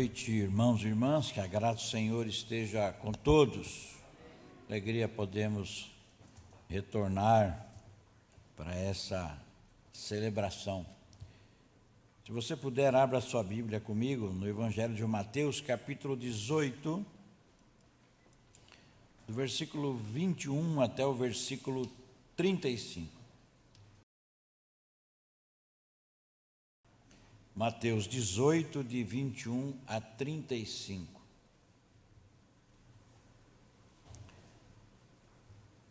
noite, irmãos e irmãs, que a graça do Senhor esteja com todos. Alegria podemos retornar para essa celebração. Se você puder, abra sua Bíblia comigo no Evangelho de Mateus, capítulo 18, do versículo 21 até o versículo 35. Mateus 18, de 21 a 35.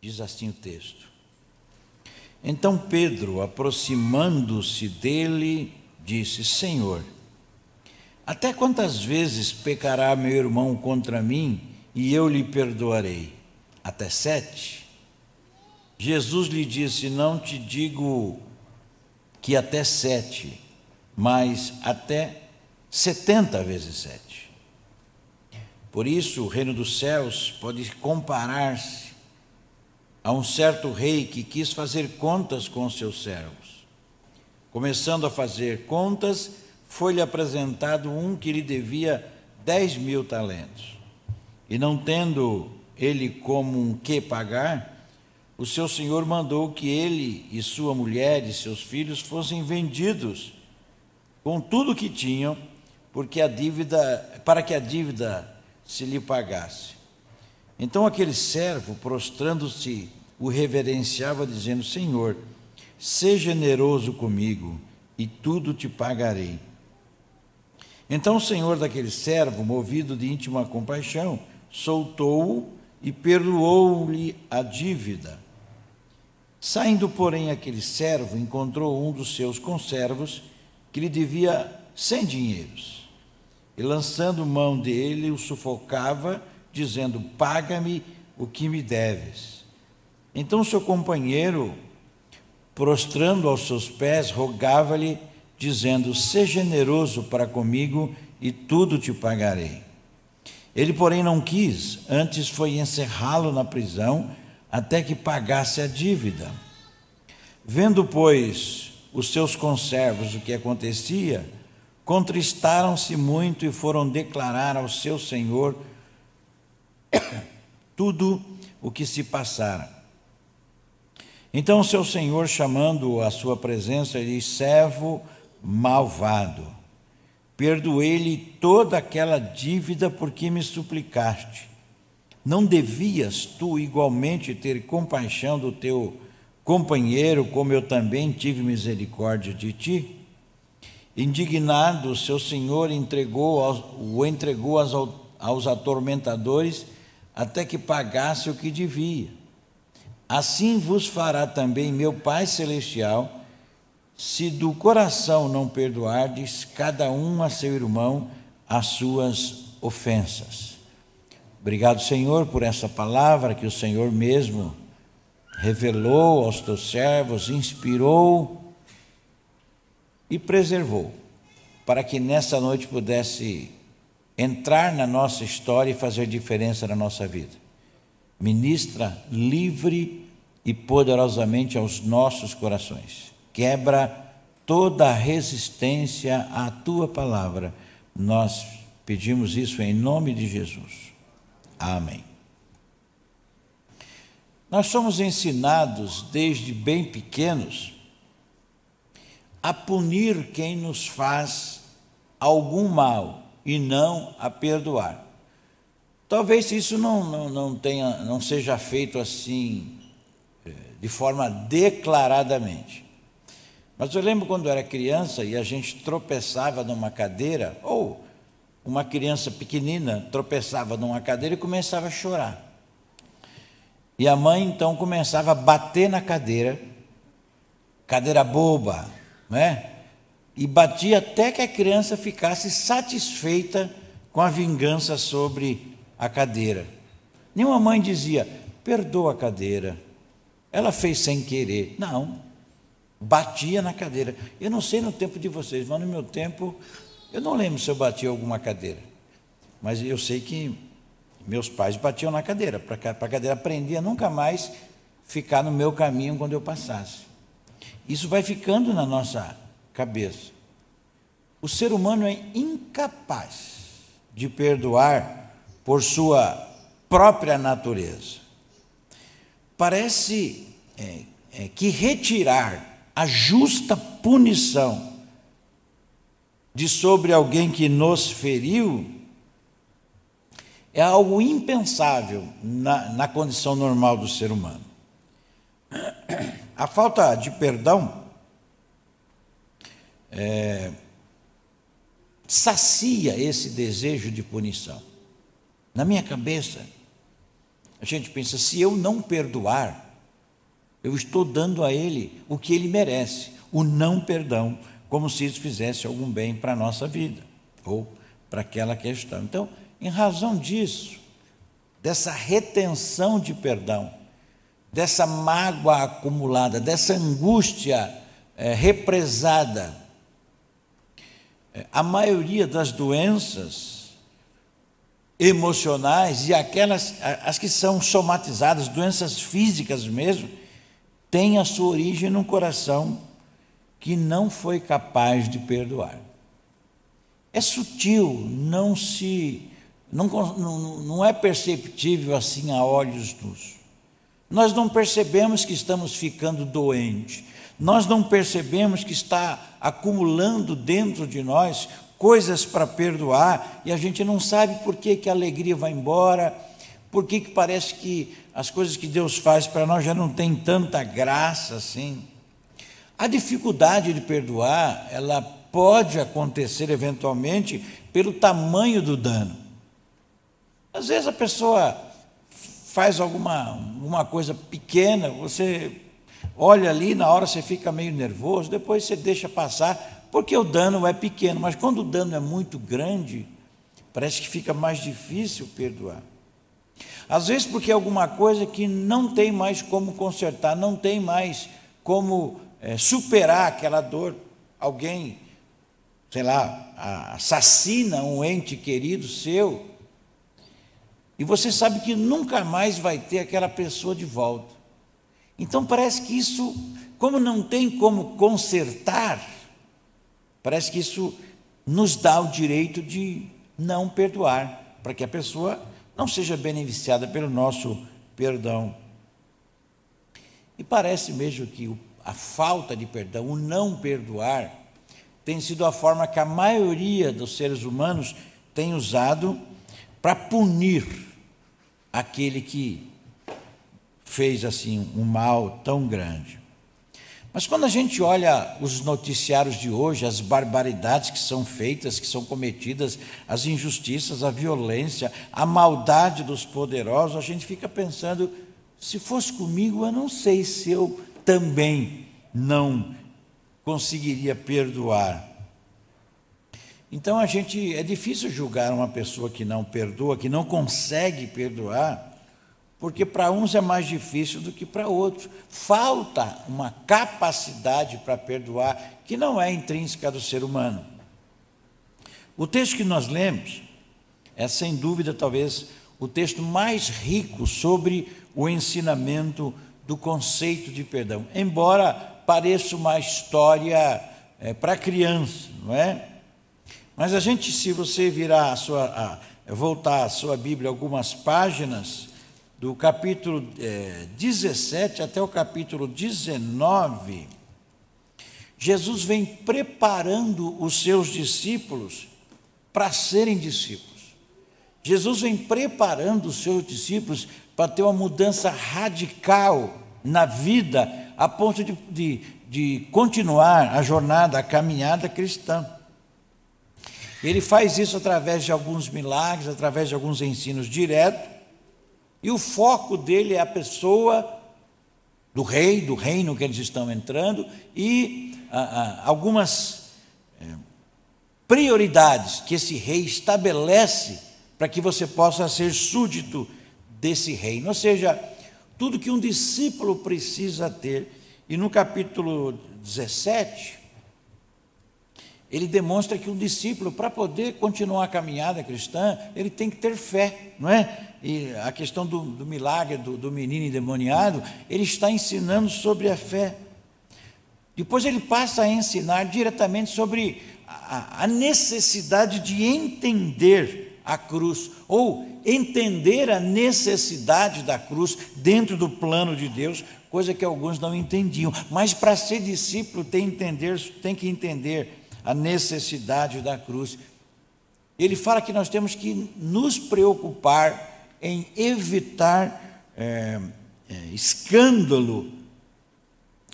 Diz assim o texto. Então Pedro, aproximando-se dele, disse: Senhor, até quantas vezes pecará meu irmão contra mim e eu lhe perdoarei? Até sete? Jesus lhe disse: Não te digo que até sete mas até 70 vezes 7. Por isso, o reino dos céus pode comparar-se a um certo rei que quis fazer contas com os seus servos. Começando a fazer contas, foi-lhe apresentado um que lhe devia dez mil talentos. E não tendo ele como um que pagar, o seu senhor mandou que ele e sua mulher e seus filhos fossem vendidos com tudo que tinham, porque a dívida, para que a dívida se lhe pagasse. Então aquele servo, prostrando-se, o reverenciava, dizendo: Senhor, seja generoso comigo, e tudo te pagarei. Então o senhor daquele servo, movido de íntima compaixão, soltou-o e perdoou-lhe a dívida. Saindo, porém, aquele servo encontrou um dos seus conservos que lhe devia cem dinheiros. E lançando mão dele, o sufocava, dizendo: Paga-me o que me deves. Então seu companheiro, prostrando aos seus pés, rogava-lhe, dizendo: Seja generoso para comigo e tudo te pagarei. Ele, porém, não quis, antes foi encerrá-lo na prisão até que pagasse a dívida. Vendo, pois, os seus conservos o que acontecia, contristaram-se muito e foram declarar ao seu senhor tudo o que se passara. Então seu senhor, chamando-o à sua presença, disse: Servo malvado, perdoei-lhe toda aquela dívida porque me suplicaste. Não devias tu igualmente ter compaixão do teu companheiro, como eu também tive misericórdia de ti? Indignado, seu senhor entregou o entregou aos, aos atormentadores até que pagasse o que devia. Assim vos fará também meu Pai Celestial, se do coração não perdoardes cada um a seu irmão as suas ofensas. Obrigado, Senhor, por essa palavra que o Senhor mesmo revelou aos teus servos, inspirou e preservou, para que nessa noite pudesse entrar na nossa história e fazer diferença na nossa vida. Ministra livre e poderosamente aos nossos corações. Quebra toda resistência à tua palavra. Nós pedimos isso em nome de Jesus. Amém. Nós somos ensinados desde bem pequenos a punir quem nos faz algum mal e não a perdoar. Talvez isso não, não, não, tenha, não seja feito assim eh, de forma declaradamente. Mas eu lembro quando eu era criança e a gente tropeçava numa cadeira, ou uma criança pequenina tropeçava numa cadeira e começava a chorar. E a mãe então começava a bater na cadeira, cadeira boba, né? E batia até que a criança ficasse satisfeita com a vingança sobre a cadeira. Nenhuma mãe dizia: perdoa a cadeira, ela fez sem querer. Não, batia na cadeira. Eu não sei no tempo de vocês, mas no meu tempo, eu não lembro se eu bati alguma cadeira. Mas eu sei que meus pais batiam na cadeira, para a cadeira aprender a nunca mais ficar no meu caminho quando eu passasse. Isso vai ficando na nossa cabeça. O ser humano é incapaz de perdoar por sua própria natureza. Parece é, é, que retirar a justa punição de sobre alguém que nos feriu é algo impensável na, na condição normal do ser humano. A falta de perdão é, sacia esse desejo de punição. Na minha cabeça, a gente pensa: se eu não perdoar, eu estou dando a ele o que ele merece, o não perdão, como se isso fizesse algum bem para a nossa vida ou para aquela questão. Então, em razão disso, dessa retenção de perdão, dessa mágoa acumulada, dessa angústia é, represada, é, a maioria das doenças emocionais e aquelas as que são somatizadas, doenças físicas mesmo, têm a sua origem num coração que não foi capaz de perdoar. É sutil, não se não, não, é perceptível assim a olhos nus. Nós não percebemos que estamos ficando doentes, nós não percebemos que está acumulando dentro de nós coisas para perdoar e a gente não sabe por que, que a alegria vai embora, por que, que parece que as coisas que Deus faz para nós já não tem tanta graça assim. A dificuldade de perdoar, ela pode acontecer eventualmente pelo tamanho do dano. Às vezes a pessoa faz alguma, alguma coisa pequena, você olha ali, na hora você fica meio nervoso, depois você deixa passar, porque o dano é pequeno, mas quando o dano é muito grande, parece que fica mais difícil perdoar. Às vezes porque é alguma coisa que não tem mais como consertar, não tem mais como é, superar aquela dor. Alguém, sei lá, assassina um ente querido seu, e você sabe que nunca mais vai ter aquela pessoa de volta. Então parece que isso, como não tem como consertar, parece que isso nos dá o direito de não perdoar, para que a pessoa não seja beneficiada pelo nosso perdão. E parece mesmo que a falta de perdão, o não perdoar, tem sido a forma que a maioria dos seres humanos tem usado para punir aquele que fez assim um mal tão grande. Mas quando a gente olha os noticiários de hoje, as barbaridades que são feitas, que são cometidas, as injustiças, a violência, a maldade dos poderosos, a gente fica pensando: se fosse comigo, eu não sei se eu também não conseguiria perdoar. Então a gente é difícil julgar uma pessoa que não perdoa, que não consegue perdoar, porque para uns é mais difícil do que para outros. Falta uma capacidade para perdoar que não é intrínseca do ser humano. O texto que nós lemos é sem dúvida talvez o texto mais rico sobre o ensinamento do conceito de perdão, embora pareça uma história é, para criança, não é? Mas a gente, se você virar a sua, a, voltar a sua Bíblia algumas páginas, do capítulo é, 17 até o capítulo 19, Jesus vem preparando os seus discípulos para serem discípulos. Jesus vem preparando os seus discípulos para ter uma mudança radical na vida, a ponto de, de, de continuar a jornada, a caminhada cristã. Ele faz isso através de alguns milagres, através de alguns ensinos diretos, e o foco dele é a pessoa do rei, do reino que eles estão entrando, e ah, ah, algumas eh, prioridades que esse rei estabelece para que você possa ser súdito desse reino. Ou seja, tudo que um discípulo precisa ter. E no capítulo 17, ele demonstra que um discípulo, para poder continuar a caminhada cristã, ele tem que ter fé, não é? E a questão do, do milagre do, do menino endemoniado, ele está ensinando sobre a fé. Depois ele passa a ensinar diretamente sobre a, a necessidade de entender a cruz, ou entender a necessidade da cruz dentro do plano de Deus, coisa que alguns não entendiam. Mas para ser discípulo tem, entender, tem que entender a necessidade da cruz. Ele fala que nós temos que nos preocupar em evitar é, é, escândalo,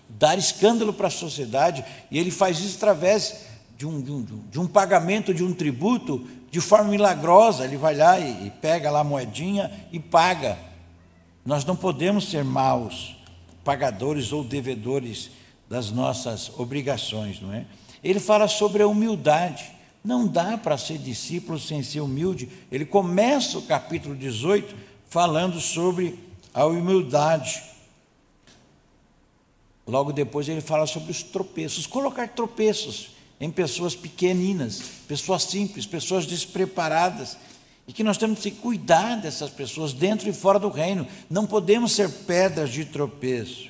dar escândalo para a sociedade, e ele faz isso através de um, de um, de um pagamento de um tributo de forma milagrosa. Ele vai lá e, e pega lá a moedinha e paga. Nós não podemos ser maus pagadores ou devedores das nossas obrigações, não é? Ele fala sobre a humildade. Não dá para ser discípulo sem ser humilde. Ele começa o capítulo 18 falando sobre a humildade. Logo depois ele fala sobre os tropeços, colocar tropeços em pessoas pequeninas, pessoas simples, pessoas despreparadas, e que nós temos que cuidar dessas pessoas dentro e fora do reino, não podemos ser pedras de tropeço.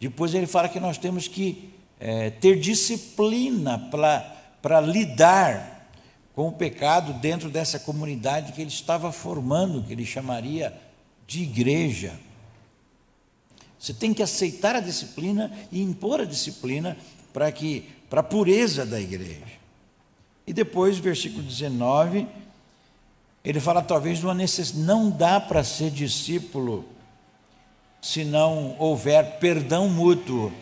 Depois ele fala que nós temos que é, ter disciplina para lidar com o pecado dentro dessa comunidade que ele estava formando, que ele chamaria de igreja. Você tem que aceitar a disciplina e impor a disciplina para que para a pureza da igreja. E depois, versículo 19, ele fala talvez de uma necessidade, não dá para ser discípulo se não houver perdão mútuo.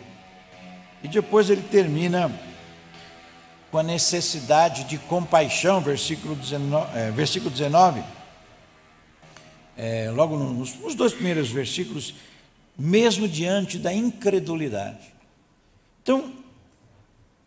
E depois ele termina com a necessidade de compaixão, versículo 19, é, versículo 19 é, logo nos, nos dois primeiros versículos, mesmo diante da incredulidade. Então,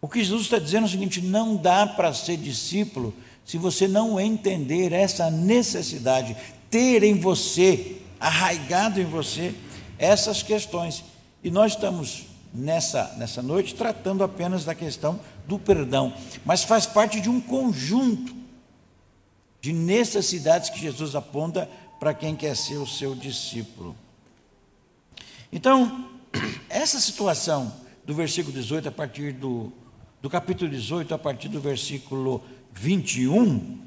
o que Jesus está dizendo é o seguinte: não dá para ser discípulo se você não entender essa necessidade, ter em você, arraigado em você, essas questões. E nós estamos nessa, nessa noite tratando apenas da questão do perdão, mas faz parte de um conjunto de necessidades que Jesus aponta para quem quer ser o seu discípulo. Então, essa situação do versículo 18, a partir do, do capítulo 18, a partir do versículo 21,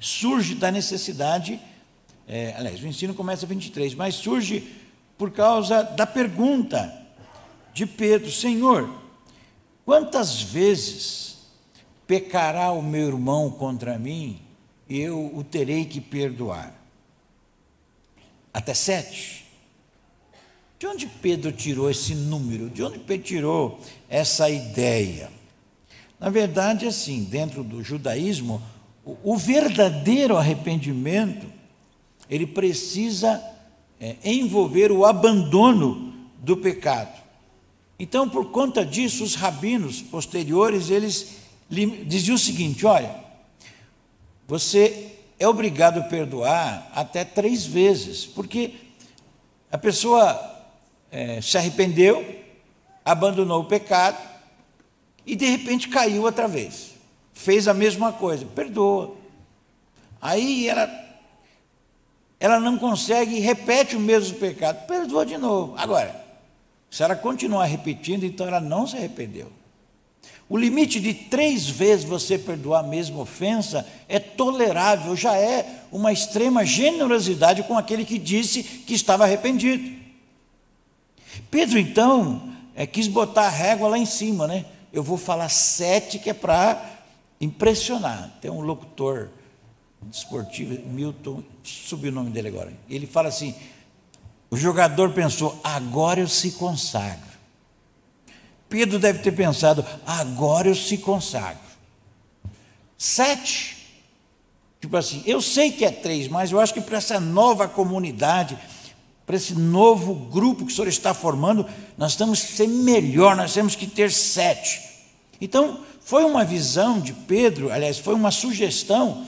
surge da necessidade, é, aliás, o ensino começa 23, mas surge por causa da pergunta de Pedro: Senhor, quantas vezes pecará o meu irmão contra mim eu o terei que perdoar. Até sete. De onde Pedro tirou esse número? De onde Pedro tirou essa ideia? Na verdade, assim, dentro do judaísmo, o, verdadeiro arrependimento, ele precisa é, envolver o abandono do pecado. Então, por conta disso, os rabinos posteriores, eles diziam o seguinte, olha, você é obrigado a perdoar até três vezes, porque a pessoa é, se arrependeu, abandonou o pecado e de repente caiu outra vez, fez a mesma coisa, perdoa. Aí ela, ela não consegue, repete o mesmo pecado, perdoa de novo. Agora, se ela continuar repetindo, então ela não se arrependeu. O limite de três vezes você perdoar a mesma ofensa é tolerável, já é uma extrema generosidade com aquele que disse que estava arrependido. Pedro, então, é, quis botar a régua lá em cima, né? Eu vou falar sete, que é para impressionar. Tem um locutor esportivo, Milton, subiu o nome dele agora. Ele fala assim: o jogador pensou, agora eu se consagro. Pedro deve ter pensado: agora eu se consagro. Sete. Tipo assim, eu sei que é três, mas eu acho que para essa nova comunidade, para esse novo grupo que o senhor está formando, nós temos que ser melhor, nós temos que ter sete. Então, foi uma visão de Pedro, aliás, foi uma sugestão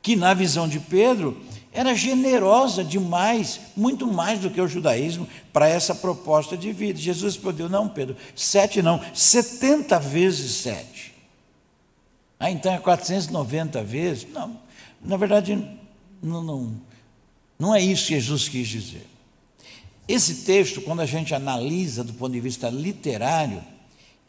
que, na visão de Pedro, era generosa demais, muito mais do que o judaísmo, para essa proposta de vida. Jesus respondeu: não, Pedro, sete não, setenta vezes sete. Ah, então é 490 vezes? Não, na verdade, não, não, não é isso que Jesus quis dizer. Esse texto, quando a gente analisa do ponto de vista literário,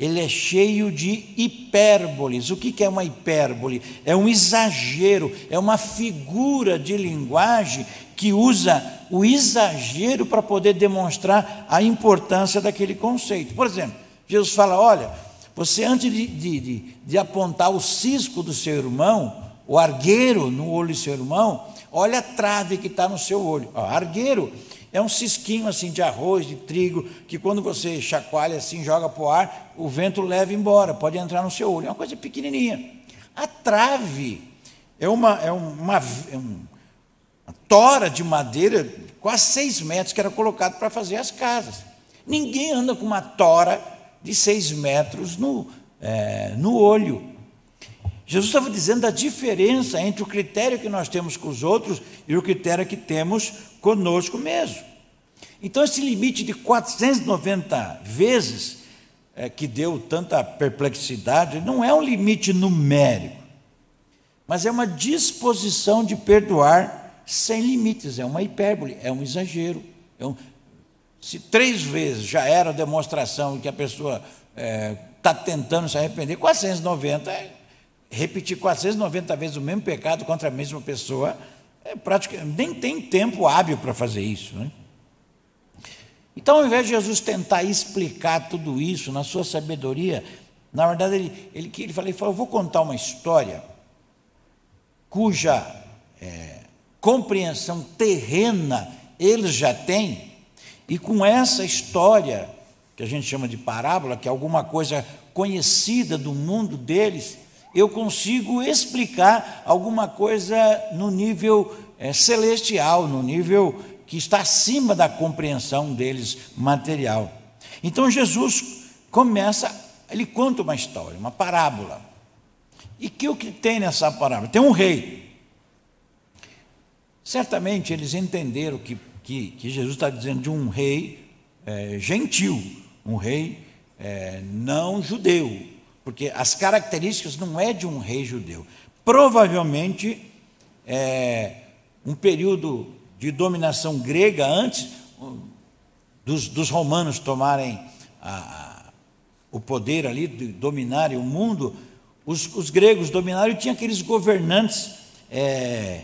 ele é cheio de hipérboles. O que é uma hipérbole? É um exagero, é uma figura de linguagem que usa o exagero para poder demonstrar a importância daquele conceito. Por exemplo, Jesus fala: olha, você antes de, de, de, de apontar o cisco do seu irmão, o argueiro no olho do seu irmão, olha a trave que está no seu olho. Ó, argueiro é um cisquinho assim de arroz, de trigo, que quando você chacoalha assim, joga para o ar, o vento leva embora, pode entrar no seu olho. É uma coisa pequenininha. A trave é uma, é uma, é uma tora de madeira, quase seis metros, que era colocado para fazer as casas. Ninguém anda com uma tora de seis metros no, é, no olho. Jesus estava dizendo a diferença entre o critério que nós temos com os outros e o critério que temos conosco mesmo. Então, esse limite de 490 vezes, é, que deu tanta perplexidade, não é um limite numérico, mas é uma disposição de perdoar sem limites, é uma hipérbole, é um exagero. É um, se três vezes já era demonstração que a pessoa está é, tá tentando se arrepender, 490 é repetir 490 vezes o mesmo pecado contra a mesma pessoa, é praticamente, nem tem tempo hábil para fazer isso. Né? Então, ao invés de Jesus tentar explicar tudo isso na sua sabedoria, na verdade, ele, ele, ele, ele falou: Eu vou contar uma história cuja é, compreensão terrena eles já têm, e com essa história, que a gente chama de parábola, que é alguma coisa conhecida do mundo deles, eu consigo explicar alguma coisa no nível é, celestial, no nível que está acima da compreensão deles material. Então Jesus começa, ele conta uma história, uma parábola. E que o que tem nessa parábola? Tem um rei. Certamente eles entenderam que, que, que Jesus está dizendo de um rei é, gentil, um rei é, não judeu, porque as características não é de um rei judeu. Provavelmente, é, um período de dominação grega antes dos, dos romanos tomarem a, a, o poder ali, de dominarem o mundo, os, os gregos dominaram e tinha aqueles governantes é,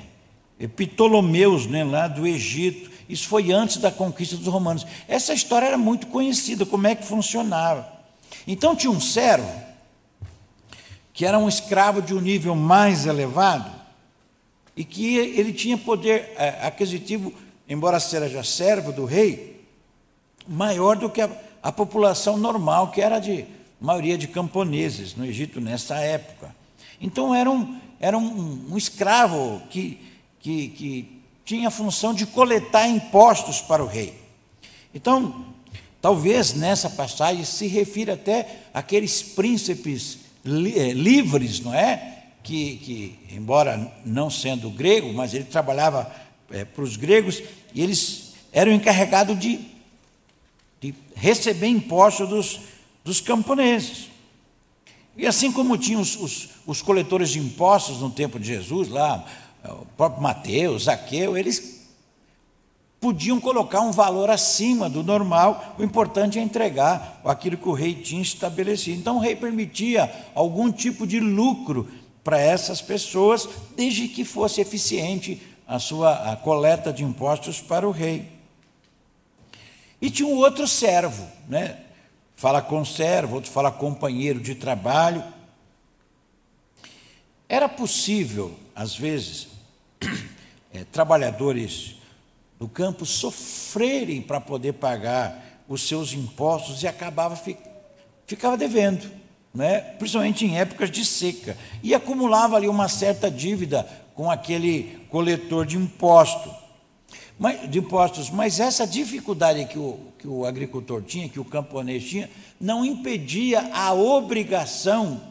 Ptolomeus, né, lá do Egito. Isso foi antes da conquista dos romanos. Essa história era muito conhecida, como é que funcionava. Então tinha um servo que era um escravo de um nível mais elevado e que ele tinha poder é, aquisitivo, embora seja servo do rei, maior do que a, a população normal, que era de maioria de camponeses no Egito nessa época. Então era um, era um, um escravo que, que, que tinha a função de coletar impostos para o rei. Então, talvez nessa passagem se refira até àqueles príncipes livres, não é? Que, que, embora não sendo grego, mas ele trabalhava é, para os gregos, e eles eram encarregados de, de receber impostos dos, dos camponeses. E assim como tinham os, os, os, coletores de impostos no tempo de Jesus, lá, o próprio Mateus, Zaqueu, eles podiam colocar um valor acima do normal, o importante é entregar aquilo que o rei tinha estabelecido. Então o rei permitia algum tipo de lucro para essas pessoas, desde que fosse eficiente a sua a coleta de impostos para o rei. E tinha um outro servo, né? Fala com servo, outro fala companheiro de trabalho. Era possível, às vezes, é, trabalhadores do campo sofrerem para poder pagar os seus impostos e acabava ficava devendo, né? principalmente em épocas de seca, e acumulava ali uma certa dívida com aquele coletor de imposto. Mas, de impostos, mas essa dificuldade que o, que o agricultor tinha, que o camponês tinha, não impedia a obrigação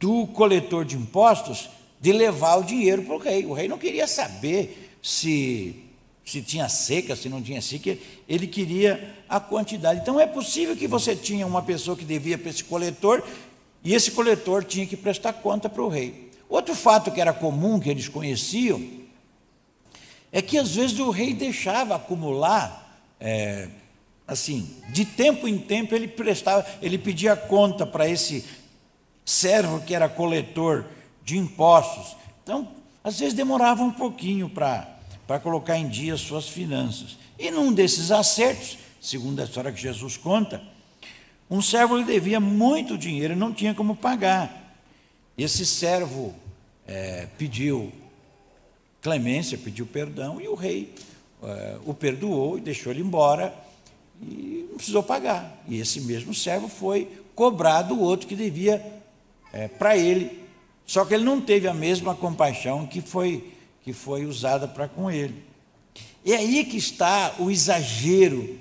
do coletor de impostos de levar o dinheiro para o rei. O rei não queria saber se se tinha seca, se não tinha seca, ele queria a quantidade. Então é possível que você tinha uma pessoa que devia para esse coletor e esse coletor tinha que prestar conta para o rei. Outro fato que era comum, que eles conheciam, é que às vezes o rei deixava acumular é, assim, de tempo em tempo ele prestava, ele pedia conta para esse servo que era coletor de impostos. Então, às vezes demorava um pouquinho para para colocar em dia suas finanças. E num desses acertos, segundo a história que Jesus conta, um servo lhe devia muito dinheiro e não tinha como pagar. Esse servo é, pediu clemência, pediu perdão, e o rei é, o perdoou e deixou ele embora e não precisou pagar. E esse mesmo servo foi cobrado o outro que devia é, para ele. Só que ele não teve a mesma compaixão que foi, que foi usada para com ele. E é aí que está o exagero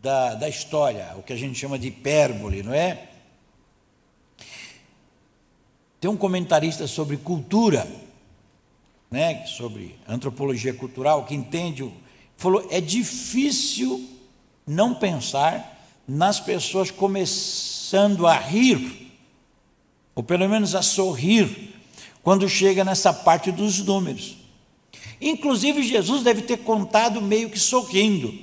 da, da história, o que a gente chama de hipérbole, não é? Tem um comentarista sobre cultura, né, sobre antropologia cultural, que entende, falou: é difícil não pensar nas pessoas começando a rir, ou pelo menos a sorrir, quando chega nessa parte dos números. Inclusive, Jesus deve ter contado meio que sorrindo,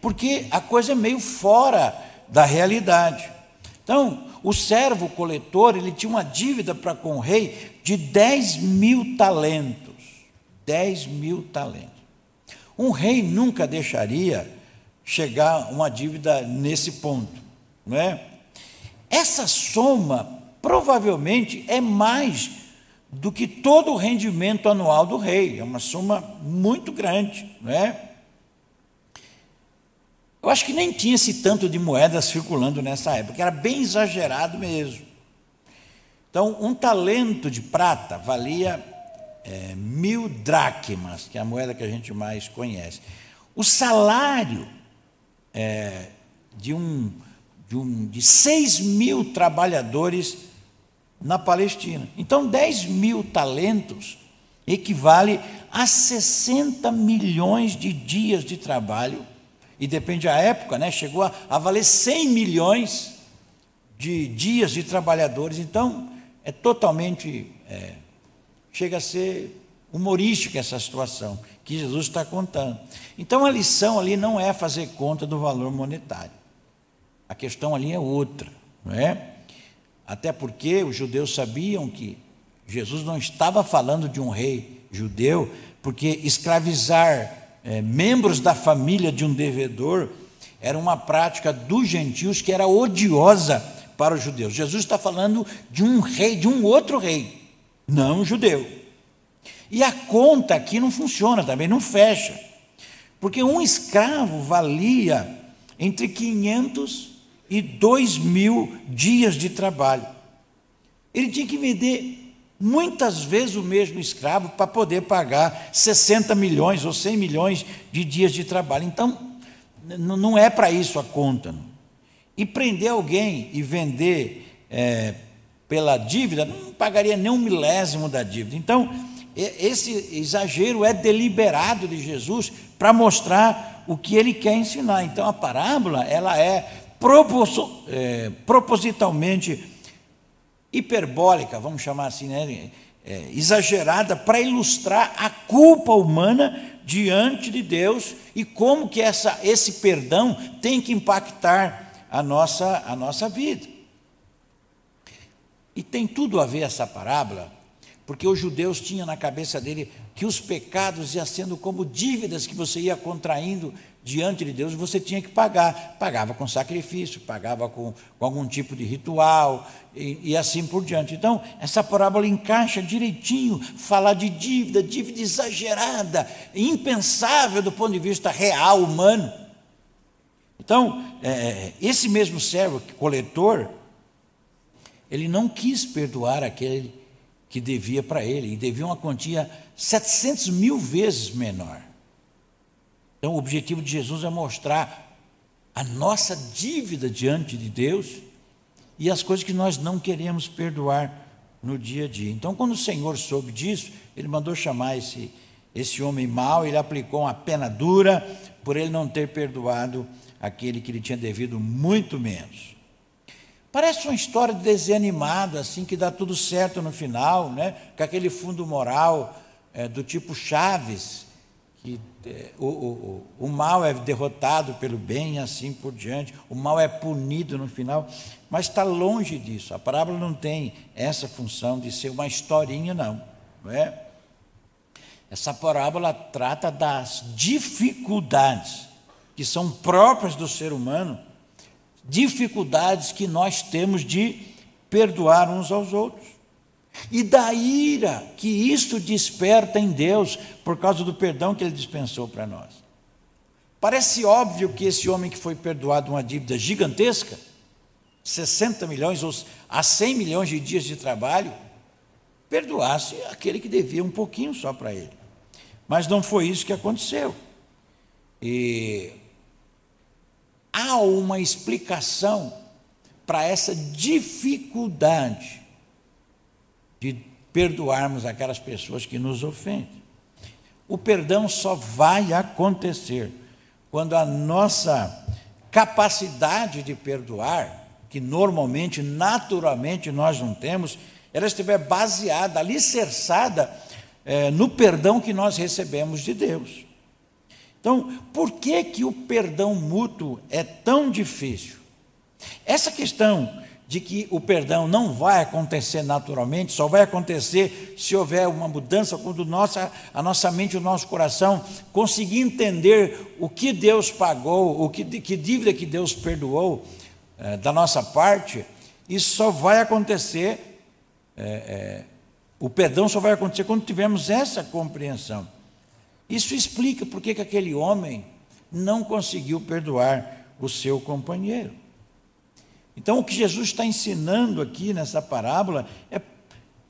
porque a coisa é meio fora da realidade. Então, o servo coletor, ele tinha uma dívida para com o rei de 10 mil talentos. 10 mil talentos. Um rei nunca deixaria chegar uma dívida nesse ponto, não é? Essa soma provavelmente é mais do que todo o rendimento anual do rei, é uma soma muito grande, não é? Eu acho que nem tinha esse tanto de moedas circulando nessa época, era bem exagerado mesmo. Então, um talento de prata valia é, mil dracmas, que é a moeda que a gente mais conhece. O salário é, de, um, de, um, de 6 mil trabalhadores na Palestina. Então, 10 mil talentos equivale a 60 milhões de dias de trabalho, e depende da época, né, chegou a, a valer 100 milhões de dias de trabalhadores. Então, é totalmente, é, chega a ser humorística essa situação que Jesus está contando. Então a lição ali não é fazer conta do valor monetário. A questão ali é outra, não é? Até porque os judeus sabiam que Jesus não estava falando de um rei judeu, porque escravizar é, membros da família de um devedor era uma prática dos gentios que era odiosa para os judeus. Jesus está falando de um rei, de um outro rei, não um judeu. E a conta aqui não funciona também, não fecha. Porque um escravo valia entre 500 e 2 mil dias de trabalho. Ele tinha que vender muitas vezes o mesmo escravo para poder pagar 60 milhões ou 100 milhões de dias de trabalho. Então, não é para isso a conta. E prender alguém e vender é, pela dívida, não pagaria nem um milésimo da dívida. Então, esse exagero é deliberado de Jesus para mostrar o que ele quer ensinar. Então a parábola ela é propositalmente hiperbólica, vamos chamar assim, né? É, exagerada para ilustrar a culpa humana diante de Deus e como que essa, esse perdão tem que impactar a nossa, a nossa vida. E tem tudo a ver essa parábola porque os judeus tinham na cabeça dele que os pecados iam sendo como dívidas que você ia contraindo diante de Deus, você tinha que pagar. Pagava com sacrifício, pagava com, com algum tipo de ritual e, e, assim por diante. Então, essa parábola encaixa direitinho, falar de dívida, dívida exagerada, impensável do ponto de vista real, humano. Então, é, é esse mesmo servo, coletor, ele não quis perdoar aquele que devia para ele, e devia uma quantia 700 mil vezes menor. Então, o objetivo de Jesus é mostrar a nossa dívida diante de Deus e as coisas que nós não queremos perdoar no dia a dia. Então, quando o Senhor soube disso, ele mandou chamar esse, esse homem mau, ele aplicou uma pena dura por ele não ter perdoado aquele que lhe tinha devido muito menos. Parece uma história de desenho animado, assim, que dá tudo certo no final, né? com aquele fundo moral é, do tipo Chaves, que é, o, o, o mal é derrotado pelo bem assim por diante, o mal é punido no final, mas está longe disso. A parábola não tem essa função de ser uma historinha, não, não é? Essa parábola trata das dificuldades que são próprias do ser humano, dificuldades que nós temos de perdoar uns aos outros e da ira que isto desperta em Deus por causa do perdão que ele dispensou para nós. Parece óbvio que esse homem que foi perdoado uma dívida gigantesca, 60 milhões ou a 100 milhões de dias de trabalho, perdoasse aquele que devia um pouquinho só para ele. Mas não foi isso que aconteceu. E há uma explicação para essa dificuldade de perdoarmos aquelas pessoas que nos ofendem. O perdão só vai acontecer quando a nossa capacidade de perdoar, que normalmente, naturalmente nós não temos, ela estiver baseada, alicerçada é, no perdão que nós recebemos de Deus. Então, por que, que o perdão mútuo é tão difícil? Essa questão de que o perdão não vai acontecer naturalmente, só vai acontecer se houver uma mudança quando nossa, a nossa mente o nosso coração conseguir entender o que Deus pagou, o que, que dívida que Deus perdoou é, da nossa parte, isso só vai acontecer, é, é, o perdão só vai acontecer quando tivermos essa compreensão. Isso explica por que aquele homem não conseguiu perdoar o seu companheiro. Então, o que Jesus está ensinando aqui nessa parábola é,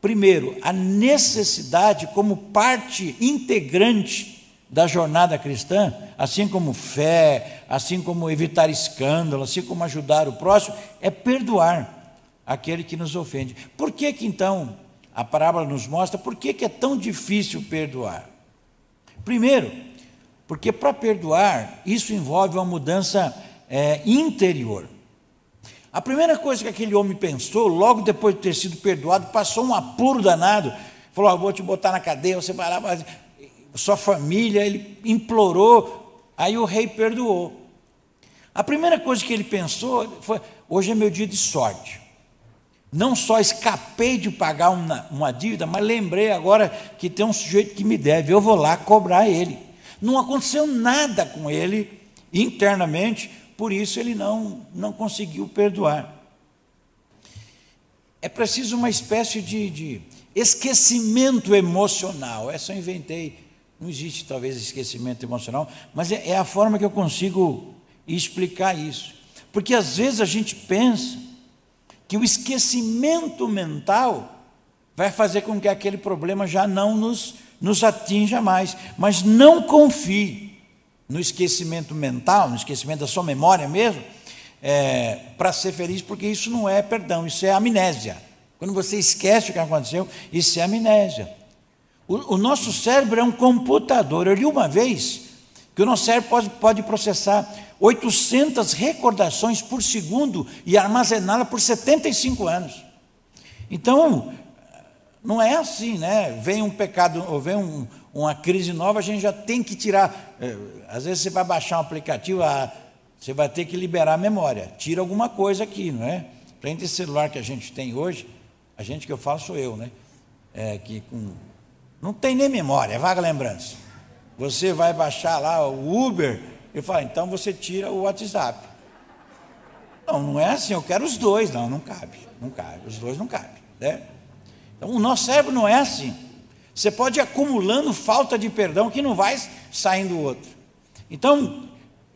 primeiro, a necessidade como parte integrante da jornada cristã, assim como fé, assim como evitar escândalo, assim como ajudar o próximo, é perdoar aquele que nos ofende. Por que que então a parábola nos mostra por que, que é tão difícil perdoar? Primeiro, porque para perdoar, isso envolve uma mudança é, interior. A primeira coisa que aquele homem pensou, logo depois de ter sido perdoado, passou um apuro danado. Falou: oh, Vou te botar na cadeia, você vai lá, sua família. Ele implorou, aí o rei perdoou. A primeira coisa que ele pensou foi: Hoje é meu dia de sorte. Não só escapei de pagar uma, uma dívida, mas lembrei agora que tem um sujeito que me deve, eu vou lá cobrar ele. Não aconteceu nada com ele internamente, por isso ele não, não conseguiu perdoar. É preciso uma espécie de, de esquecimento emocional. Essa eu inventei. Não existe talvez esquecimento emocional, mas é, é a forma que eu consigo explicar isso. Porque às vezes a gente pensa que o esquecimento mental vai fazer com que aquele problema já não nos, nos atinja mais. Mas não confie no esquecimento mental, no esquecimento da sua memória mesmo, é, para ser feliz, porque isso não é perdão, isso é amnésia. Quando você esquece o que aconteceu, isso é amnésia. O, o nosso cérebro é um computador. Eu li uma vez que o nosso cérebro pode, pode processar 800 recordações por segundo e armazená-la por 75 anos. Então, não é assim, né? Vem um pecado, ou vem um, uma crise nova, a gente já tem que tirar. É, às vezes você vai baixar um aplicativo, ah, você vai ter que liberar a memória. Tira alguma coisa aqui, não é? Frente esse celular que a gente tem hoje, a gente que eu falo sou eu, né? É, que com, não tem nem memória, é vaga lembrança. Você vai baixar lá o Uber, eu falo, então você tira o WhatsApp. Não, não é assim, eu quero os dois. Não, não cabe, não cabe, os dois não cabem. Né? Então o nosso cérebro não é assim. Você pode ir acumulando falta de perdão que não vai saindo o outro. Então,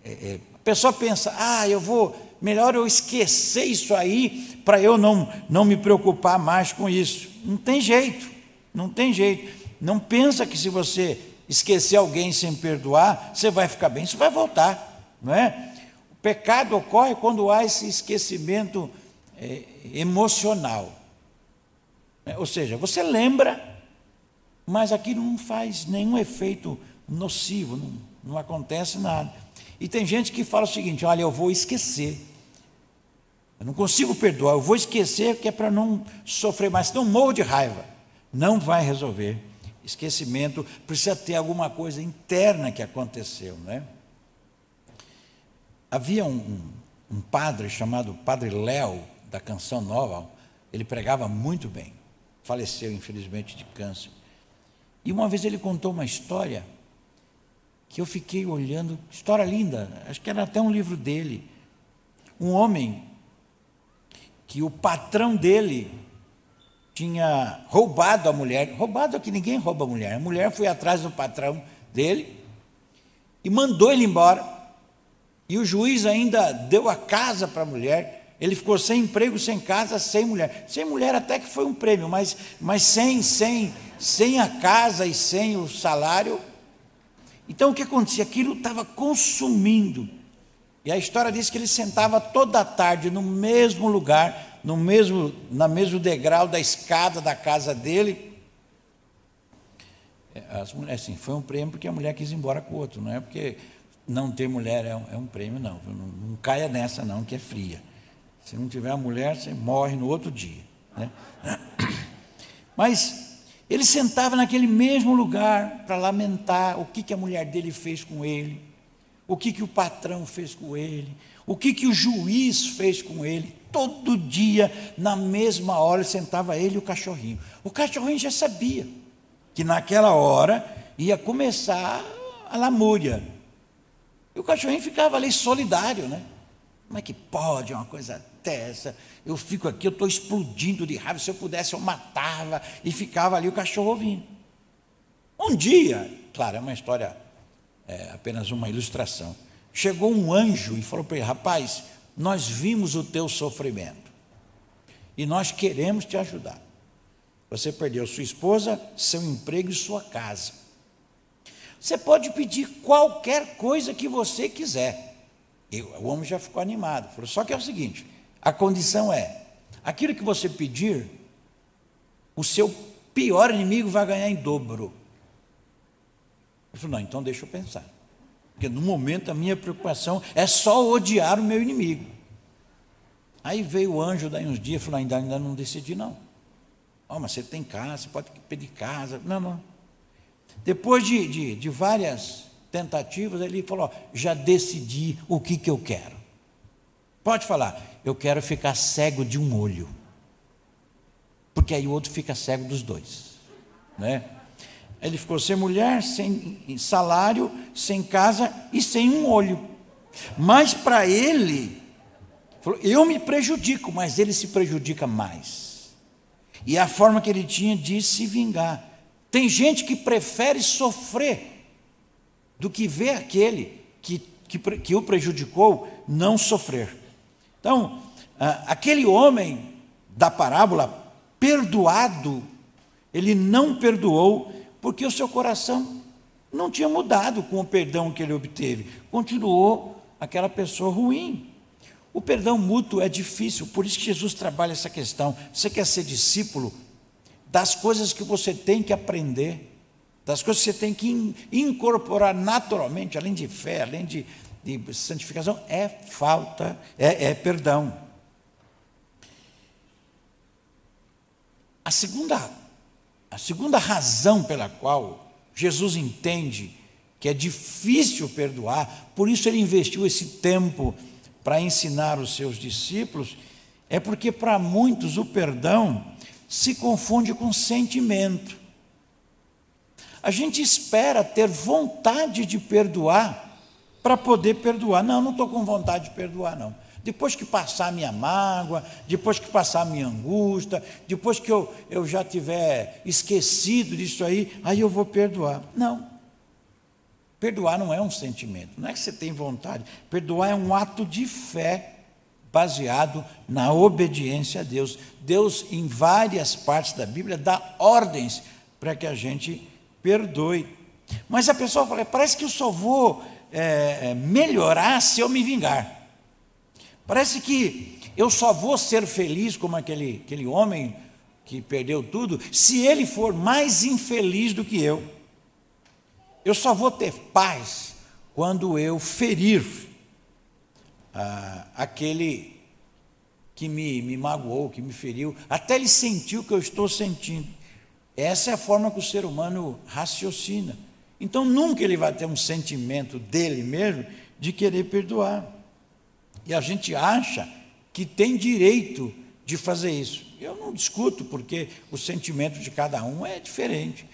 é, é, a pessoa pensa, ah, eu vou, melhor eu esquecer isso aí para eu não, não me preocupar mais com isso. Não tem jeito, não tem jeito. Não pensa que se você esquecer alguém sem perdoar, você vai ficar bem, isso vai voltar, não é? O pecado ocorre quando há esse esquecimento é, emocional. Ou seja, você lembra, mas aquilo não faz nenhum efeito nocivo, não, não acontece nada. E tem gente que fala o seguinte: olha, eu vou esquecer. Eu não consigo perdoar, eu vou esquecer que é para não sofrer mais. Não morro de raiva. Não vai resolver. Esquecimento, precisa ter alguma coisa interna que aconteceu, né? Havia um, um, padre chamado Padre Léo, da Canção Nova, ele pregava muito bem, faleceu infelizmente de câncer. E uma vez ele contou uma história que eu fiquei olhando, história linda, acho que era até um livro dele. Um homem que o patrão dele tinha roubado a mulher, roubado é que ninguém rouba a mulher. A mulher foi atrás do patrão dele e mandou ele embora. E o juiz ainda deu a casa para a mulher. Ele ficou sem emprego, sem casa, sem mulher. Sem mulher até que foi um prêmio, mas, mas sem, sem, sem a casa e sem o salário. Então o que acontecia? Aquilo estava consumindo. E a história diz que ele sentava toda a tarde no mesmo lugar, no mesmo, na mesmo degrau da escada da casa dele. É, as mulheres, assim, foi um prêmio porque a mulher quis ir embora com o outro, não é porque não ter mulher é um, é um prêmio, não. não. Não caia nessa, não, que é fria. Se não tiver a mulher, você morre no outro dia. Né? Mas ele sentava naquele mesmo lugar para lamentar o que, que a mulher dele fez com ele, o que, que o patrão fez com ele, o que, que o juiz fez com ele. Todo dia, na mesma hora, sentava ele e o cachorrinho. O cachorrinho já sabia que naquela hora ia começar a lamúria. E o cachorrinho ficava ali solidário, né? Como é que pode uma coisa dessa? Eu fico aqui, eu estou explodindo de raiva. Se eu pudesse, eu matava e ficava ali o cachorro ouvindo. Um dia, claro, é uma história, é apenas uma ilustração. Chegou um anjo e falou para ele: rapaz, nós vimos o teu sofrimento e nós queremos te ajudar. Você perdeu sua esposa, seu emprego e sua casa. Você pode pedir qualquer coisa que você quiser. E o homem já ficou animado. Falou: só que é o seguinte: a condição é, aquilo que você pedir, o seu pior inimigo vai ganhar em dobro. Ele falou: não, então deixa eu pensar. Porque no momento a minha preocupação é só odiar o meu inimigo. Aí veio o anjo daí uns dias e falou: ainda, ainda não decidi, não. Oh, mas você tem casa, você pode pedir casa. Não, não. Depois de, de, de várias tentativas, ele falou: já decidi o que, que eu quero. Pode falar, eu quero ficar cego de um olho. Porque aí o outro fica cego dos dois. Né? Ele ficou sem mulher, sem salário, sem casa e sem um olho. Mas para ele, eu me prejudico, mas ele se prejudica mais. E a forma que ele tinha de se vingar. Tem gente que prefere sofrer do que ver aquele que, que, que o prejudicou não sofrer. Então, aquele homem da parábola, perdoado, ele não perdoou porque o seu coração não tinha mudado com o perdão que ele obteve, continuou aquela pessoa ruim. O perdão mútuo é difícil, por isso que Jesus trabalha essa questão. Você quer ser discípulo das coisas que você tem que aprender, das coisas que você tem que incorporar naturalmente, além de fé, além de, de santificação, é falta, é, é perdão. A segunda a segunda razão pela qual Jesus entende que é difícil perdoar, por isso ele investiu esse tempo para ensinar os seus discípulos, é porque para muitos o perdão se confunde com sentimento. A gente espera ter vontade de perdoar para poder perdoar. Não, não estou com vontade de perdoar, não. Depois que passar a minha mágoa, depois que passar a minha angústia, depois que eu, eu já tiver esquecido disso aí, aí eu vou perdoar. Não. Perdoar não é um sentimento, não é que você tem vontade. Perdoar é um ato de fé baseado na obediência a Deus. Deus, em várias partes da Bíblia, dá ordens para que a gente perdoe. Mas a pessoa fala, parece que eu só vou é, melhorar se eu me vingar. Parece que eu só vou ser feliz como aquele, aquele homem que perdeu tudo, se ele for mais infeliz do que eu. Eu só vou ter paz quando eu ferir ah, aquele que me, me magoou, que me feriu, até ele sentir o que eu estou sentindo. Essa é a forma que o ser humano raciocina. Então nunca ele vai ter um sentimento dele mesmo de querer perdoar. E a gente acha que tem direito de fazer isso. Eu não discuto, porque o sentimento de cada um é diferente.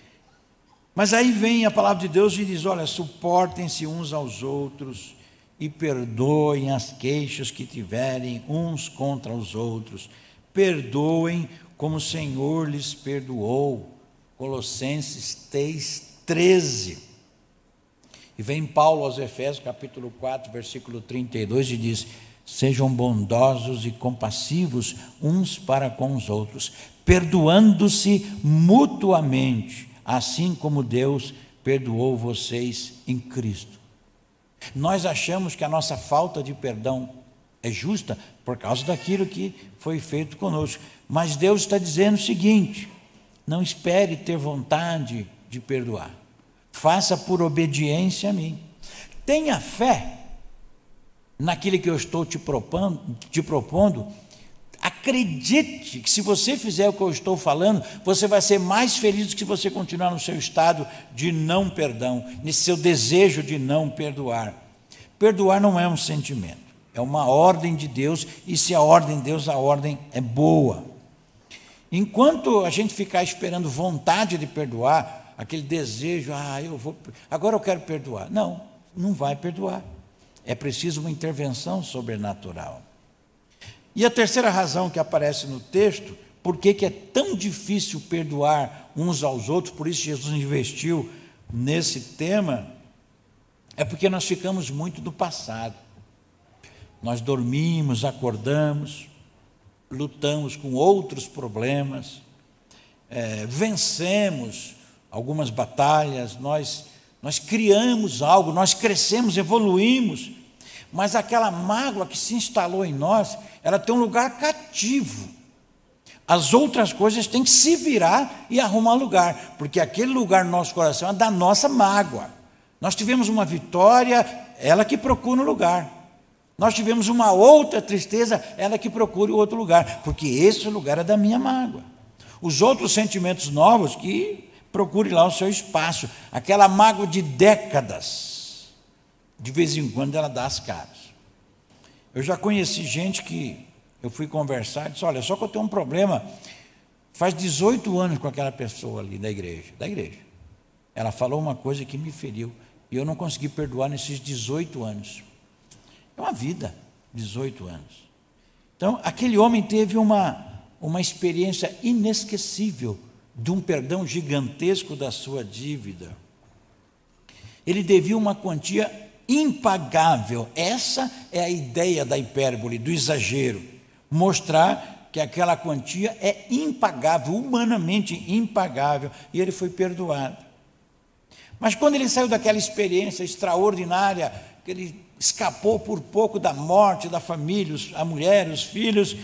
Mas aí vem a palavra de Deus e diz: olha, suportem-se uns aos outros e perdoem as queixas que tiverem uns contra os outros. Perdoem como o Senhor lhes perdoou. Colossenses 3, 13. E vem Paulo aos Efésios, capítulo 4, versículo 32, e diz: Sejam bondosos e compassivos uns para com os outros, perdoando-se mutuamente, assim como Deus perdoou vocês em Cristo. Nós achamos que a nossa falta de perdão é justa por causa daquilo que foi feito conosco. Mas Deus está dizendo o seguinte: não espere ter vontade de perdoar. Faça por obediência a mim. Tenha fé naquilo que eu estou te propondo, te propondo. Acredite que se você fizer o que eu estou falando, você vai ser mais feliz do que se você continuar no seu estado de não perdão, nesse seu desejo de não perdoar. Perdoar não é um sentimento, é uma ordem de Deus, e se a ordem de Deus, a ordem é boa. Enquanto a gente ficar esperando vontade de perdoar, aquele desejo, ah, eu vou, agora eu quero perdoar. Não, não vai perdoar. É preciso uma intervenção sobrenatural. E a terceira razão que aparece no texto, por que é tão difícil perdoar uns aos outros, por isso Jesus investiu nesse tema, é porque nós ficamos muito do passado. Nós dormimos, acordamos, lutamos com outros problemas, é, vencemos algumas batalhas, nós, nós criamos algo, nós crescemos, evoluímos, mas aquela mágoa que se instalou em nós, ela tem um lugar cativo. As outras coisas têm que se virar e arrumar lugar, porque aquele lugar no nosso coração é da nossa mágoa. Nós tivemos uma vitória, ela que procura um lugar. Nós tivemos uma outra tristeza, ela que procure outro lugar, porque esse lugar é da minha mágoa. Os outros sentimentos novos, que procure lá o seu espaço. Aquela mágoa de décadas, de vez em quando ela dá as caras. Eu já conheci gente que eu fui conversar e disse: Olha, só que eu tenho um problema. Faz 18 anos com aquela pessoa ali da igreja, da igreja. Ela falou uma coisa que me feriu e eu não consegui perdoar nesses 18 anos. É uma vida, 18 anos. Então, aquele homem teve uma, uma experiência inesquecível de um perdão gigantesco da sua dívida. Ele devia uma quantia impagável. Essa é a ideia da hipérbole, do exagero. Mostrar que aquela quantia é impagável, humanamente impagável, e ele foi perdoado. Mas quando ele saiu daquela experiência extraordinária, que ele escapou por pouco da morte da família, a mulher, os filhos,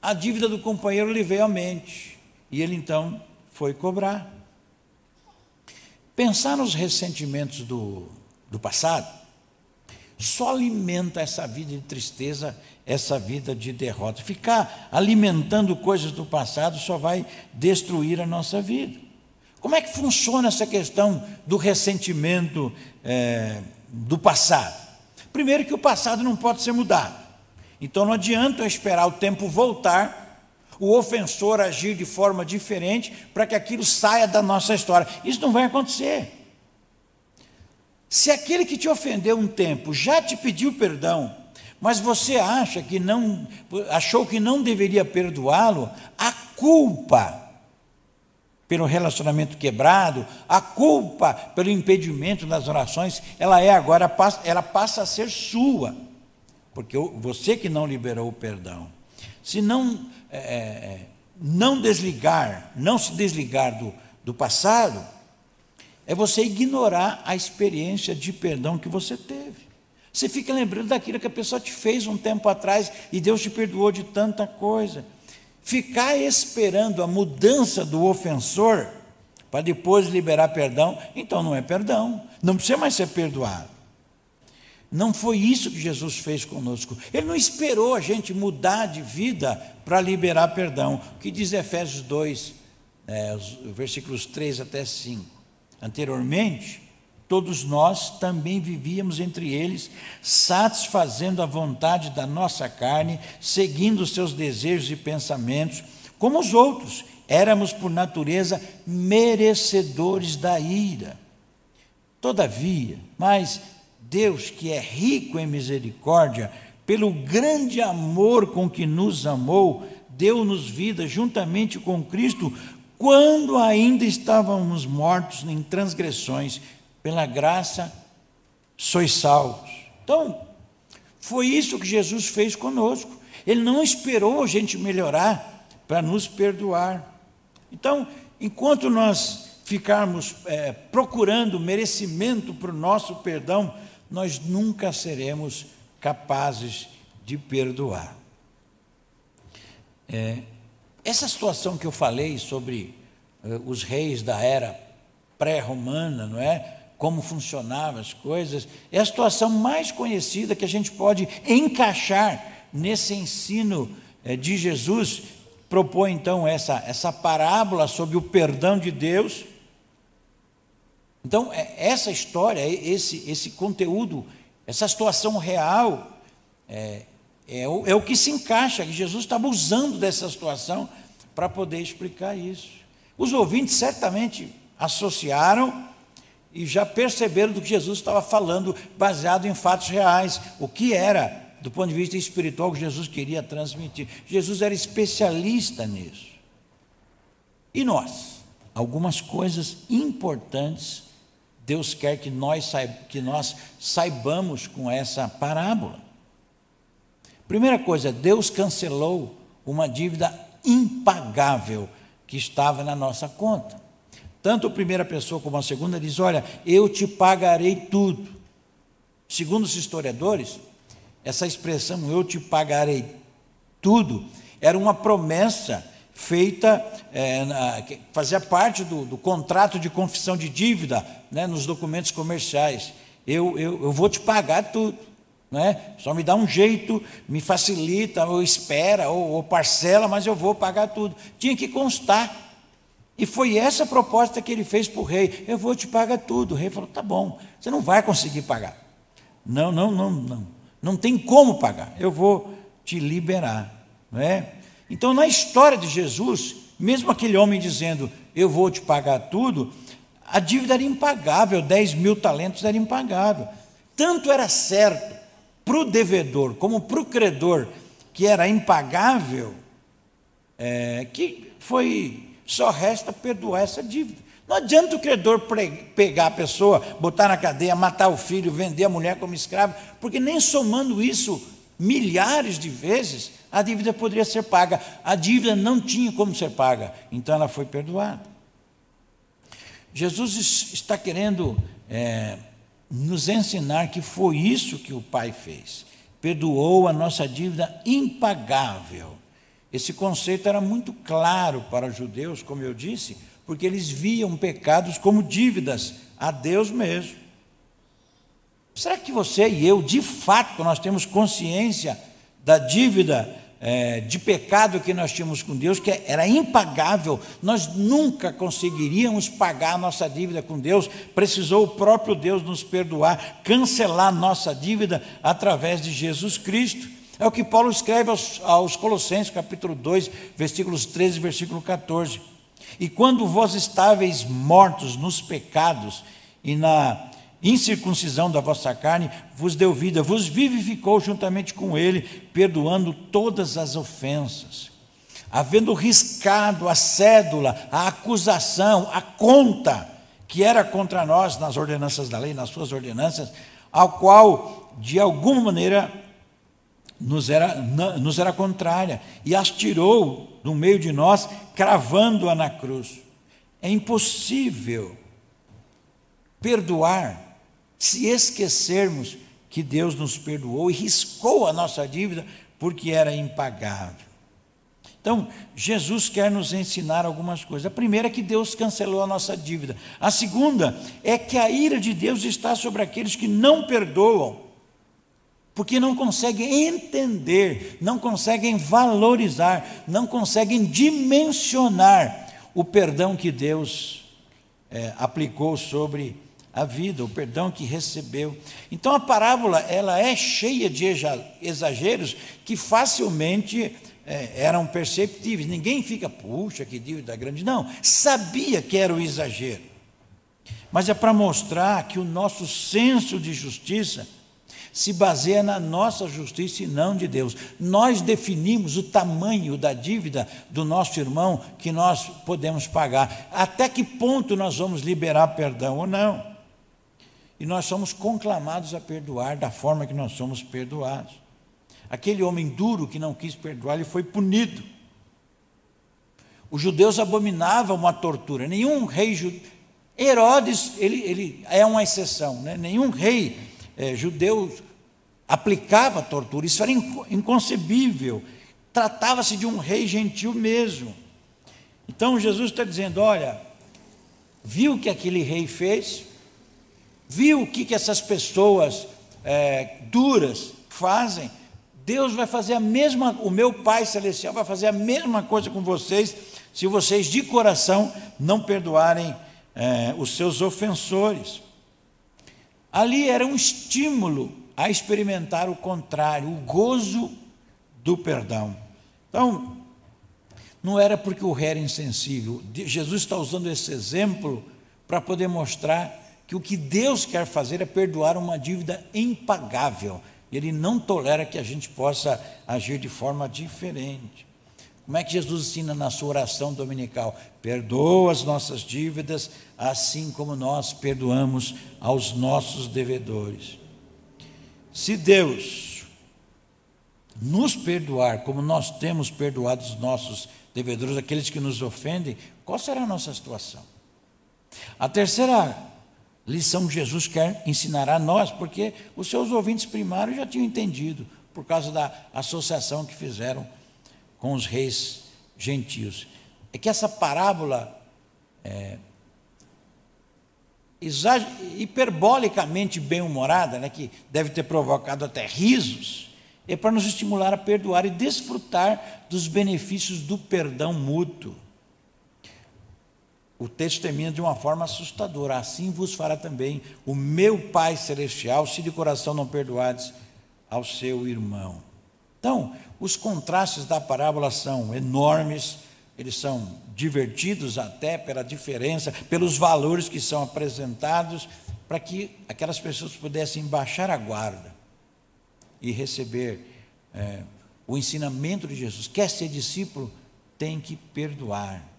a dívida do companheiro lhe veio à mente. E ele então foi cobrar. Pensar nos ressentimentos do, do passado só alimenta essa vida de tristeza, essa vida de derrota. Ficar alimentando coisas do passado só vai destruir a nossa vida. Como é que funciona essa questão do ressentimento é, do passado? Primeiro, que o passado não pode ser mudado. Então não adianta eu esperar o tempo voltar, o ofensor agir de forma diferente para que aquilo saia da nossa história. Isso não vai acontecer. Se aquele que te ofendeu um tempo já te pediu perdão, mas você acha que não achou que não deveria perdoá-lo, a culpa pelo relacionamento quebrado, a culpa pelo impedimento das orações, ela é agora, ela passa a ser sua, porque você que não liberou o perdão. Se não, é, é, é, não desligar, não se desligar do, do passado, é você ignorar a experiência de perdão que você teve. Você fica lembrando daquilo que a pessoa te fez um tempo atrás e Deus te perdoou de tanta coisa. Ficar esperando a mudança do ofensor para depois liberar perdão, então não é perdão, não precisa mais ser perdoado. Não foi isso que Jesus fez conosco. Ele não esperou a gente mudar de vida para liberar perdão. O que diz Efésios 2, é, os versículos 3 até 5. Anteriormente, todos nós também vivíamos entre eles, satisfazendo a vontade da nossa carne, seguindo os seus desejos e pensamentos, como os outros, éramos por natureza merecedores da ira. Todavia, mas Deus, que é rico em misericórdia, pelo grande amor com que nos amou, deu-nos vida juntamente com Cristo, quando ainda estávamos mortos em transgressões, pela graça sois salvos. Então, foi isso que Jesus fez conosco. Ele não esperou a gente melhorar para nos perdoar. Então, enquanto nós ficarmos é, procurando merecimento para o nosso perdão, nós nunca seremos capazes de perdoar. É, essa situação que eu falei sobre é, os reis da era pré-romana, não é? Como funcionavam as coisas, é a situação mais conhecida que a gente pode encaixar nesse ensino é, de Jesus propõe então essa, essa parábola sobre o perdão de Deus. Então, é, essa história, esse, esse conteúdo, essa situação real, é, é, o, é o que se encaixa, que Jesus estava usando dessa situação para poder explicar isso. Os ouvintes certamente associaram e já perceberam do que Jesus estava falando, baseado em fatos reais, o que era do ponto de vista espiritual que Jesus queria transmitir. Jesus era especialista nisso. E nós? Algumas coisas importantes Deus quer que nós, que nós saibamos com essa parábola. Primeira coisa, Deus cancelou uma dívida impagável que estava na nossa conta. Tanto a primeira pessoa como a segunda diz: Olha, eu te pagarei tudo. Segundo os historiadores, essa expressão, eu te pagarei tudo, era uma promessa feita, é, na, fazia parte do, do, contrato de confissão de dívida né, nos documentos comerciais. Eu, eu, eu vou te pagar tudo. Né? Só me dá um jeito, me facilita, ou espera, ou, ou parcela, mas eu vou pagar tudo. Tinha que constar. E foi essa a proposta que ele fez para o rei: eu vou te pagar tudo. O rei falou: tá bom, você não vai conseguir pagar. Não, não, não, não. Não tem como pagar. Eu vou te liberar. Não é? Então, na história de Jesus, mesmo aquele homem dizendo, eu vou te pagar tudo, a dívida era impagável, 10 mil talentos era impagável. Tanto era certo para o devedor como para o credor que era impagável, é, que foi só resta perdoar essa dívida. Não adianta o credor pegar a pessoa, botar na cadeia, matar o filho, vender a mulher como escravo, porque nem somando isso milhares de vezes, a dívida poderia ser paga. A dívida não tinha como ser paga, então ela foi perdoada. Jesus está querendo é, nos ensinar que foi isso que o Pai fez. Perdoou a nossa dívida impagável. Esse conceito era muito claro para os judeus, como eu disse, porque eles viam pecados como dívidas a Deus mesmo. Será que você e eu, de fato, nós temos consciência da dívida é, de pecado que nós tínhamos com Deus, que era impagável, nós nunca conseguiríamos pagar a nossa dívida com Deus, precisou o próprio Deus nos perdoar, cancelar nossa dívida através de Jesus Cristo. É o que Paulo escreve aos, aos Colossenses, capítulo 2, versículos 13 e versículo 14. E quando vós estáveis mortos nos pecados e na incircuncisão da vossa carne, vos deu vida, vos vivificou juntamente com ele, perdoando todas as ofensas. Havendo riscado a cédula, a acusação, a conta que era contra nós nas ordenanças da lei, nas suas ordenanças, ao qual, de alguma maneira, nos era, nos era contrária, e as tirou do meio de nós, cravando-a na cruz. É impossível perdoar se esquecermos que Deus nos perdoou e riscou a nossa dívida porque era impagável. Então, Jesus quer nos ensinar algumas coisas. A primeira é que Deus cancelou a nossa dívida. A segunda é que a ira de Deus está sobre aqueles que não perdoam porque não conseguem entender, não conseguem valorizar, não conseguem dimensionar o perdão que Deus é, aplicou sobre a vida, o perdão que recebeu. Então a parábola ela é cheia de exageros que facilmente é, eram perceptíveis. Ninguém fica, puxa, que dívida grande. Não, sabia que era o exagero. Mas é para mostrar que o nosso senso de justiça se baseia na nossa justiça e não de Deus. Nós definimos o tamanho da dívida do nosso irmão que nós podemos pagar. Até que ponto nós vamos liberar perdão ou não. E nós somos conclamados a perdoar da forma que nós somos perdoados. Aquele homem duro que não quis perdoar, ele foi punido. Os judeus abominavam uma tortura. Nenhum rei judeu. Herodes, ele, ele é uma exceção, né? nenhum rei é, judeu aplicava tortura, isso era inconcebível. Tratava-se de um rei gentil mesmo. Então Jesus está dizendo: olha, viu o que aquele rei fez? Viu o que, que essas pessoas é, duras fazem? Deus vai fazer a mesma, o meu Pai Celestial vai fazer a mesma coisa com vocês, se vocês de coração não perdoarem é, os seus ofensores. Ali era um estímulo a experimentar o contrário, o gozo do perdão. Então, não era porque o rei era insensível. Jesus está usando esse exemplo para poder mostrar que o que Deus quer fazer é perdoar uma dívida impagável. Ele não tolera que a gente possa agir de forma diferente. Como é que Jesus ensina na sua oração dominical? Perdoa as nossas dívidas, assim como nós perdoamos aos nossos devedores. Se Deus nos perdoar como nós temos perdoado os nossos devedores, aqueles que nos ofendem, qual será a nossa situação? A terceira lição que Jesus quer ensinar a nós, porque os seus ouvintes primários já tinham entendido, por causa da associação que fizeram com os reis gentios. É que essa parábola é, hiperbolicamente bem-humorada, né, que deve ter provocado até risos, é para nos estimular a perdoar e desfrutar dos benefícios do perdão mútuo. O texto termina de uma forma assustadora. Assim vos fará também o meu Pai Celestial, se de coração não perdoardes ao seu irmão. Então, os contrastes da parábola são enormes, eles são divertidos até pela diferença, pelos valores que são apresentados, para que aquelas pessoas pudessem baixar a guarda e receber é, o ensinamento de Jesus. Quer ser discípulo, tem que perdoar.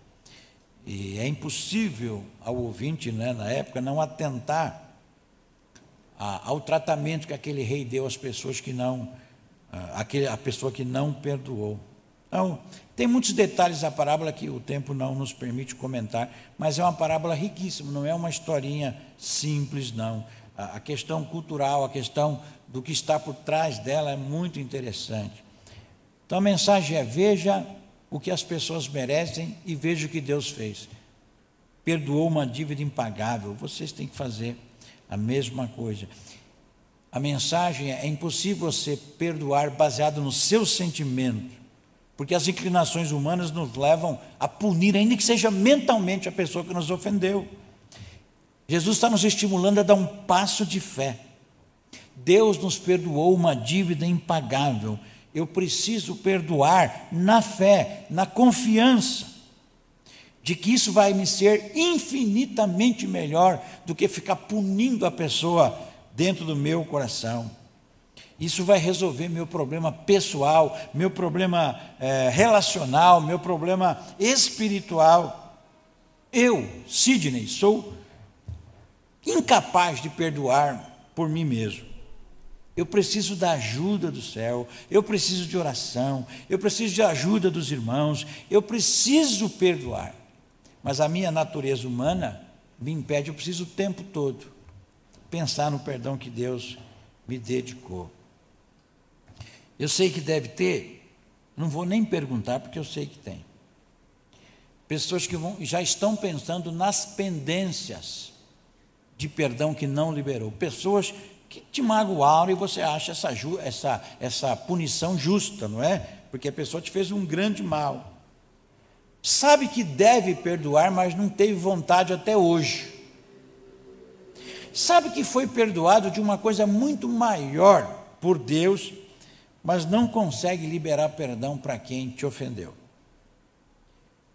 E é impossível ao ouvinte, né, na época, não atentar a, ao tratamento que aquele rei deu às pessoas que não, a, a pessoa que não perdoou. Então, tem muitos detalhes da parábola que o tempo não nos permite comentar, mas é uma parábola riquíssima, não é uma historinha simples, não. A questão cultural, a questão do que está por trás dela é muito interessante. Então a mensagem é: veja o que as pessoas merecem e veja o que Deus fez. Perdoou uma dívida impagável, vocês têm que fazer a mesma coisa. A mensagem é: é impossível você perdoar baseado no seu sentimento porque as inclinações humanas nos levam a punir, ainda que seja mentalmente, a pessoa que nos ofendeu. Jesus está nos estimulando a dar um passo de fé. Deus nos perdoou uma dívida impagável. Eu preciso perdoar na fé, na confiança de que isso vai me ser infinitamente melhor do que ficar punindo a pessoa dentro do meu coração. Isso vai resolver meu problema pessoal, meu problema é, relacional, meu problema espiritual. Eu, Sidney, sou incapaz de perdoar por mim mesmo. Eu preciso da ajuda do céu, eu preciso de oração, eu preciso de ajuda dos irmãos, eu preciso perdoar. Mas a minha natureza humana me impede, eu preciso o tempo todo pensar no perdão que Deus me dedicou. Eu sei que deve ter, não vou nem perguntar, porque eu sei que tem. Pessoas que vão, já estão pensando nas pendências de perdão que não liberou. Pessoas que te magoaram e você acha essa, essa, essa punição justa, não é? Porque a pessoa te fez um grande mal. sabe que deve perdoar, mas não teve vontade até hoje. Sabe que foi perdoado de uma coisa muito maior por Deus, mas não consegue liberar perdão para quem te ofendeu.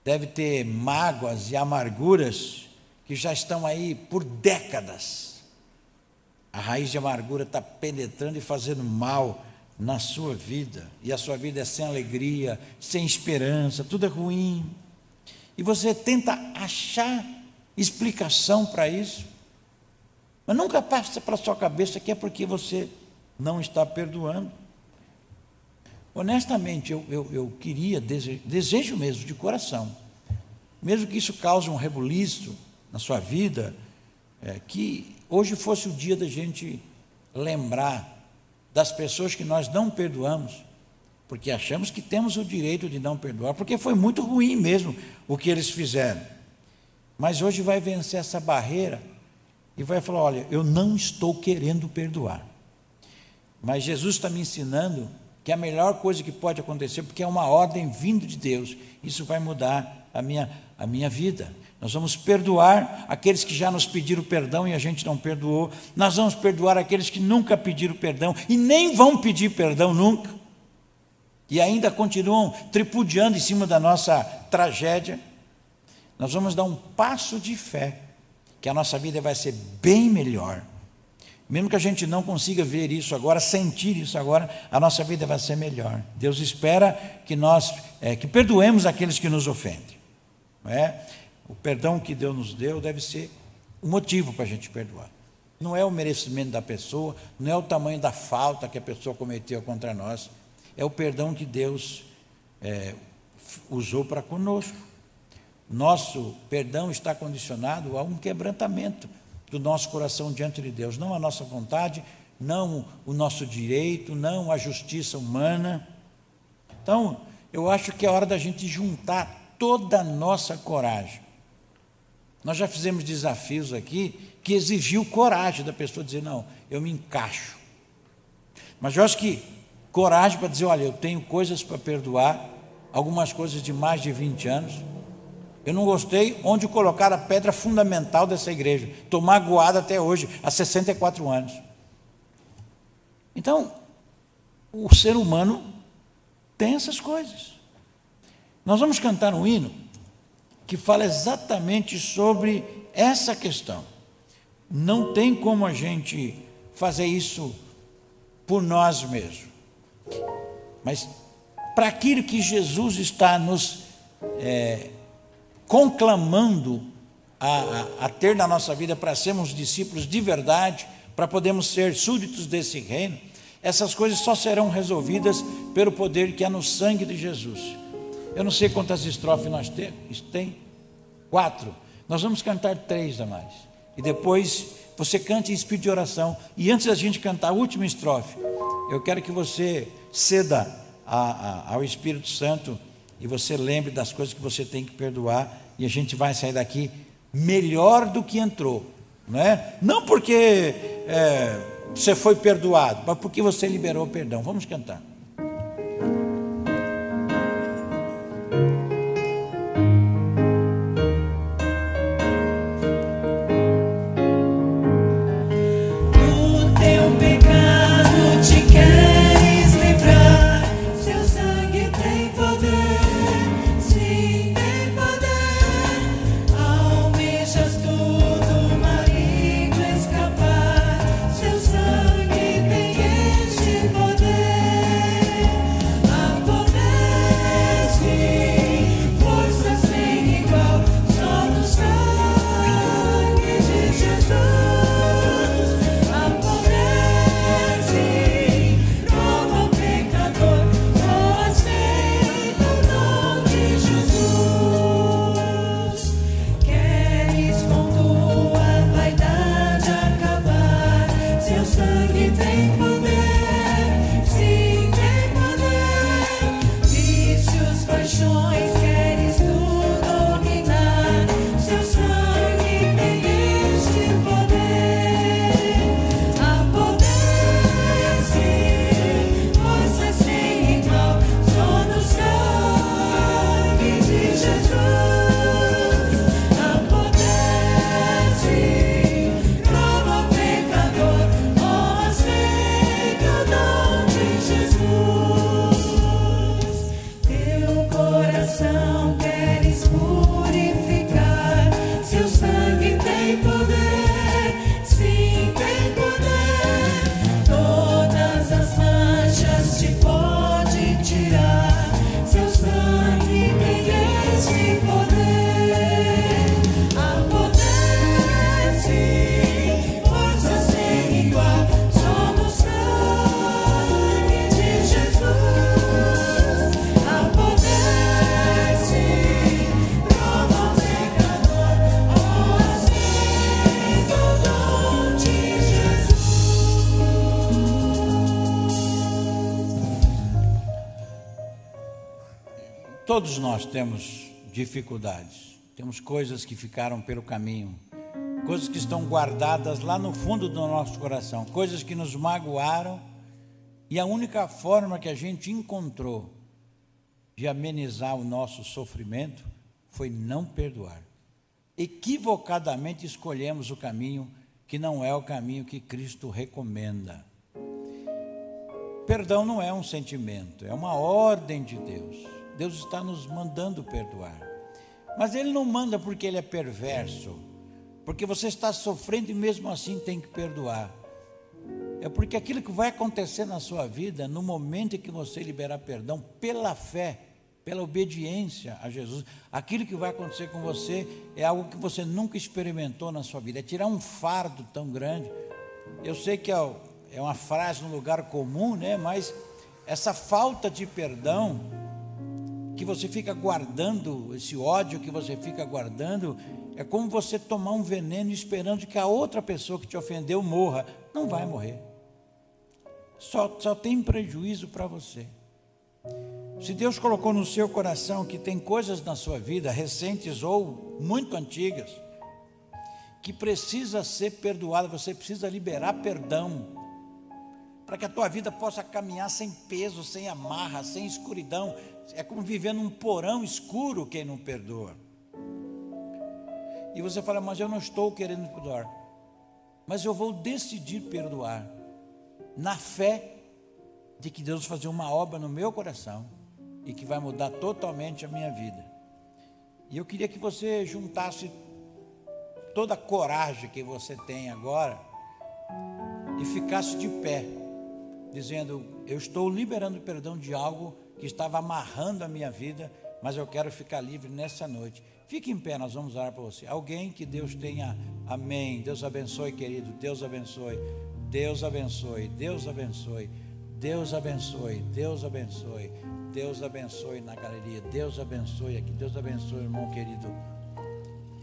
Deve ter mágoas e amarguras que já estão aí por décadas. A raiz de amargura está penetrando e fazendo mal na sua vida, e a sua vida é sem alegria, sem esperança, tudo é ruim. E você tenta achar explicação para isso, mas nunca passa para a sua cabeça que é porque você não está perdoando. Honestamente, eu, eu, eu queria, desejo, desejo mesmo, de coração, mesmo que isso cause um rebuliço na sua vida, é, que hoje fosse o dia da gente lembrar das pessoas que nós não perdoamos, porque achamos que temos o direito de não perdoar, porque foi muito ruim mesmo o que eles fizeram. Mas hoje vai vencer essa barreira e vai falar: olha, eu não estou querendo perdoar. Mas Jesus está me ensinando que a melhor coisa que pode acontecer, porque é uma ordem vindo de Deus, isso vai mudar a minha, a minha vida. Nós vamos perdoar aqueles que já nos pediram perdão e a gente não perdoou. Nós vamos perdoar aqueles que nunca pediram perdão e nem vão pedir perdão nunca. E ainda continuam tripudiando em cima da nossa tragédia. Nós vamos dar um passo de fé, que a nossa vida vai ser bem melhor. Mesmo que a gente não consiga ver isso agora, sentir isso agora, a nossa vida vai ser melhor. Deus espera que nós é, que perdoemos aqueles que nos ofendem. Não é? O perdão que Deus nos deu deve ser o um motivo para a gente perdoar. Não é o merecimento da pessoa, não é o tamanho da falta que a pessoa cometeu contra nós, é o perdão que Deus é, usou para conosco. Nosso perdão está condicionado a um quebrantamento do nosso coração diante de Deus, não a nossa vontade, não o nosso direito, não a justiça humana. Então, eu acho que é hora da gente juntar toda a nossa coragem nós já fizemos desafios aqui que exigiu coragem da pessoa dizer: não, eu me encaixo. Mas eu acho que coragem para dizer: olha, eu tenho coisas para perdoar, algumas coisas de mais de 20 anos. Eu não gostei onde colocar a pedra fundamental dessa igreja. Estou magoado até hoje, há 64 anos. Então, o ser humano tem essas coisas. Nós vamos cantar um hino que fala exatamente sobre essa questão. Não tem como a gente fazer isso por nós mesmos. Mas para aquilo que Jesus está nos é, conclamando a, a, a ter na nossa vida para sermos discípulos de verdade, para podermos ser súditos desse reino, essas coisas só serão resolvidas pelo poder que há no sangue de Jesus. Eu não sei quantas estrofes nós temos, tem. Quatro. Nós vamos cantar três a mais. E depois você cante em espírito de oração. E antes da gente cantar a última estrofe, eu quero que você ceda a, a, ao Espírito Santo e você lembre das coisas que você tem que perdoar. E a gente vai sair daqui melhor do que entrou. Não é? Não porque é, você foi perdoado, mas porque você liberou o perdão. Vamos cantar. Nós temos dificuldades, temos coisas que ficaram pelo caminho, coisas que estão guardadas lá no fundo do nosso coração, coisas que nos magoaram, e a única forma que a gente encontrou de amenizar o nosso sofrimento foi não perdoar. Equivocadamente escolhemos o caminho que não é o caminho que Cristo recomenda. Perdão não é um sentimento, é uma ordem de Deus. Deus está nos mandando perdoar. Mas Ele não manda porque Ele é perverso, porque você está sofrendo e mesmo assim tem que perdoar. É porque aquilo que vai acontecer na sua vida, no momento em que você liberar perdão, pela fé, pela obediência a Jesus, aquilo que vai acontecer com você é algo que você nunca experimentou na sua vida. É tirar um fardo tão grande. Eu sei que é, é uma frase no lugar comum, né? Mas essa falta de perdão que você fica guardando, esse ódio que você fica guardando, é como você tomar um veneno esperando que a outra pessoa que te ofendeu morra. Não vai morrer. Só, só tem prejuízo para você. Se Deus colocou no seu coração que tem coisas na sua vida, recentes ou muito antigas, que precisa ser perdoada, você precisa liberar perdão, para que a tua vida possa caminhar sem peso, sem amarra, sem escuridão. É como viver num porão escuro quem não perdoa. E você fala, mas eu não estou querendo perdoar. Mas eu vou decidir perdoar, na fé de que Deus vai fazer uma obra no meu coração e que vai mudar totalmente a minha vida. E eu queria que você juntasse toda a coragem que você tem agora e ficasse de pé, dizendo: Eu estou liberando perdão de algo que estava amarrando a minha vida, mas eu quero ficar livre nessa noite. Fique em pé, nós vamos orar para você. Alguém que Deus tenha, amém. Deus abençoe, querido. Deus abençoe. Deus abençoe. Deus abençoe. Deus abençoe. Deus abençoe. Deus abençoe na galeria. Deus abençoe aqui. Deus abençoe, irmão querido.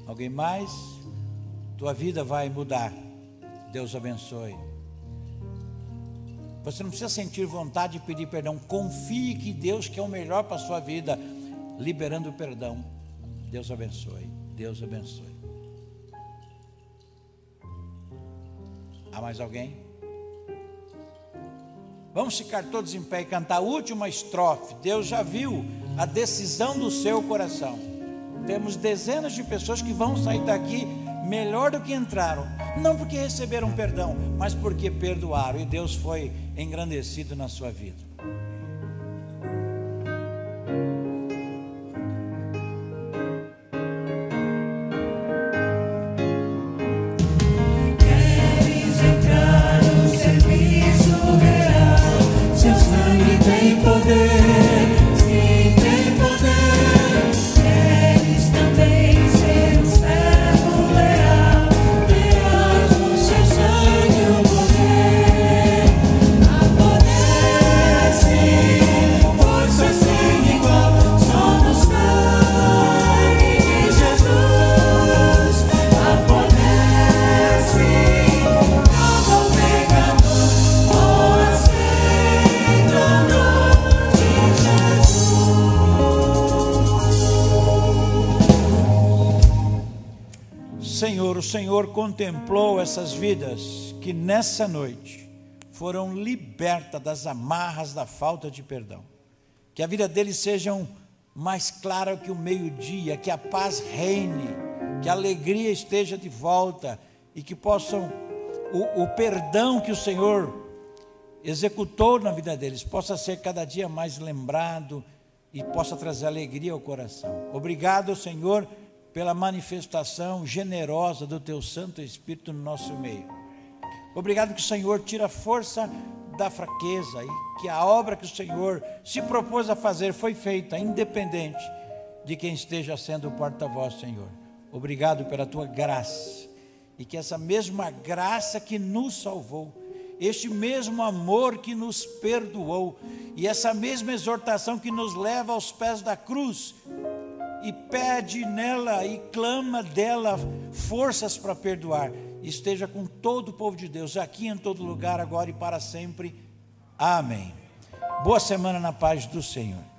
Alguém mais? Tua vida vai mudar. Deus abençoe. Você não precisa sentir vontade de pedir perdão. Confie que Deus quer o melhor para a sua vida, liberando o perdão. Deus abençoe. Deus abençoe. Há mais alguém? Vamos ficar todos em pé e cantar a última estrofe. Deus já viu a decisão do seu coração. Temos dezenas de pessoas que vão sair daqui melhor do que entraram, não porque receberam perdão, mas porque perdoaram e Deus foi engrandecido na sua vida. Senhor contemplou essas vidas que nessa noite foram libertas das amarras da falta de perdão. Que a vida deles sejam mais clara que o meio-dia, que a paz reine, que a alegria esteja de volta e que possam o, o perdão que o Senhor executou na vida deles possa ser cada dia mais lembrado e possa trazer alegria ao coração. Obrigado, Senhor pela manifestação generosa do teu Santo Espírito no nosso meio. Obrigado que o Senhor tira força da fraqueza e que a obra que o Senhor se propôs a fazer foi feita, independente de quem esteja sendo o porta-voz, Senhor. Obrigado pela tua graça e que essa mesma graça que nos salvou, este mesmo amor que nos perdoou e essa mesma exortação que nos leva aos pés da cruz, e pede nela e clama dela forças para perdoar. Esteja com todo o povo de Deus, aqui em todo lugar, agora e para sempre. Amém. Boa semana na paz do Senhor.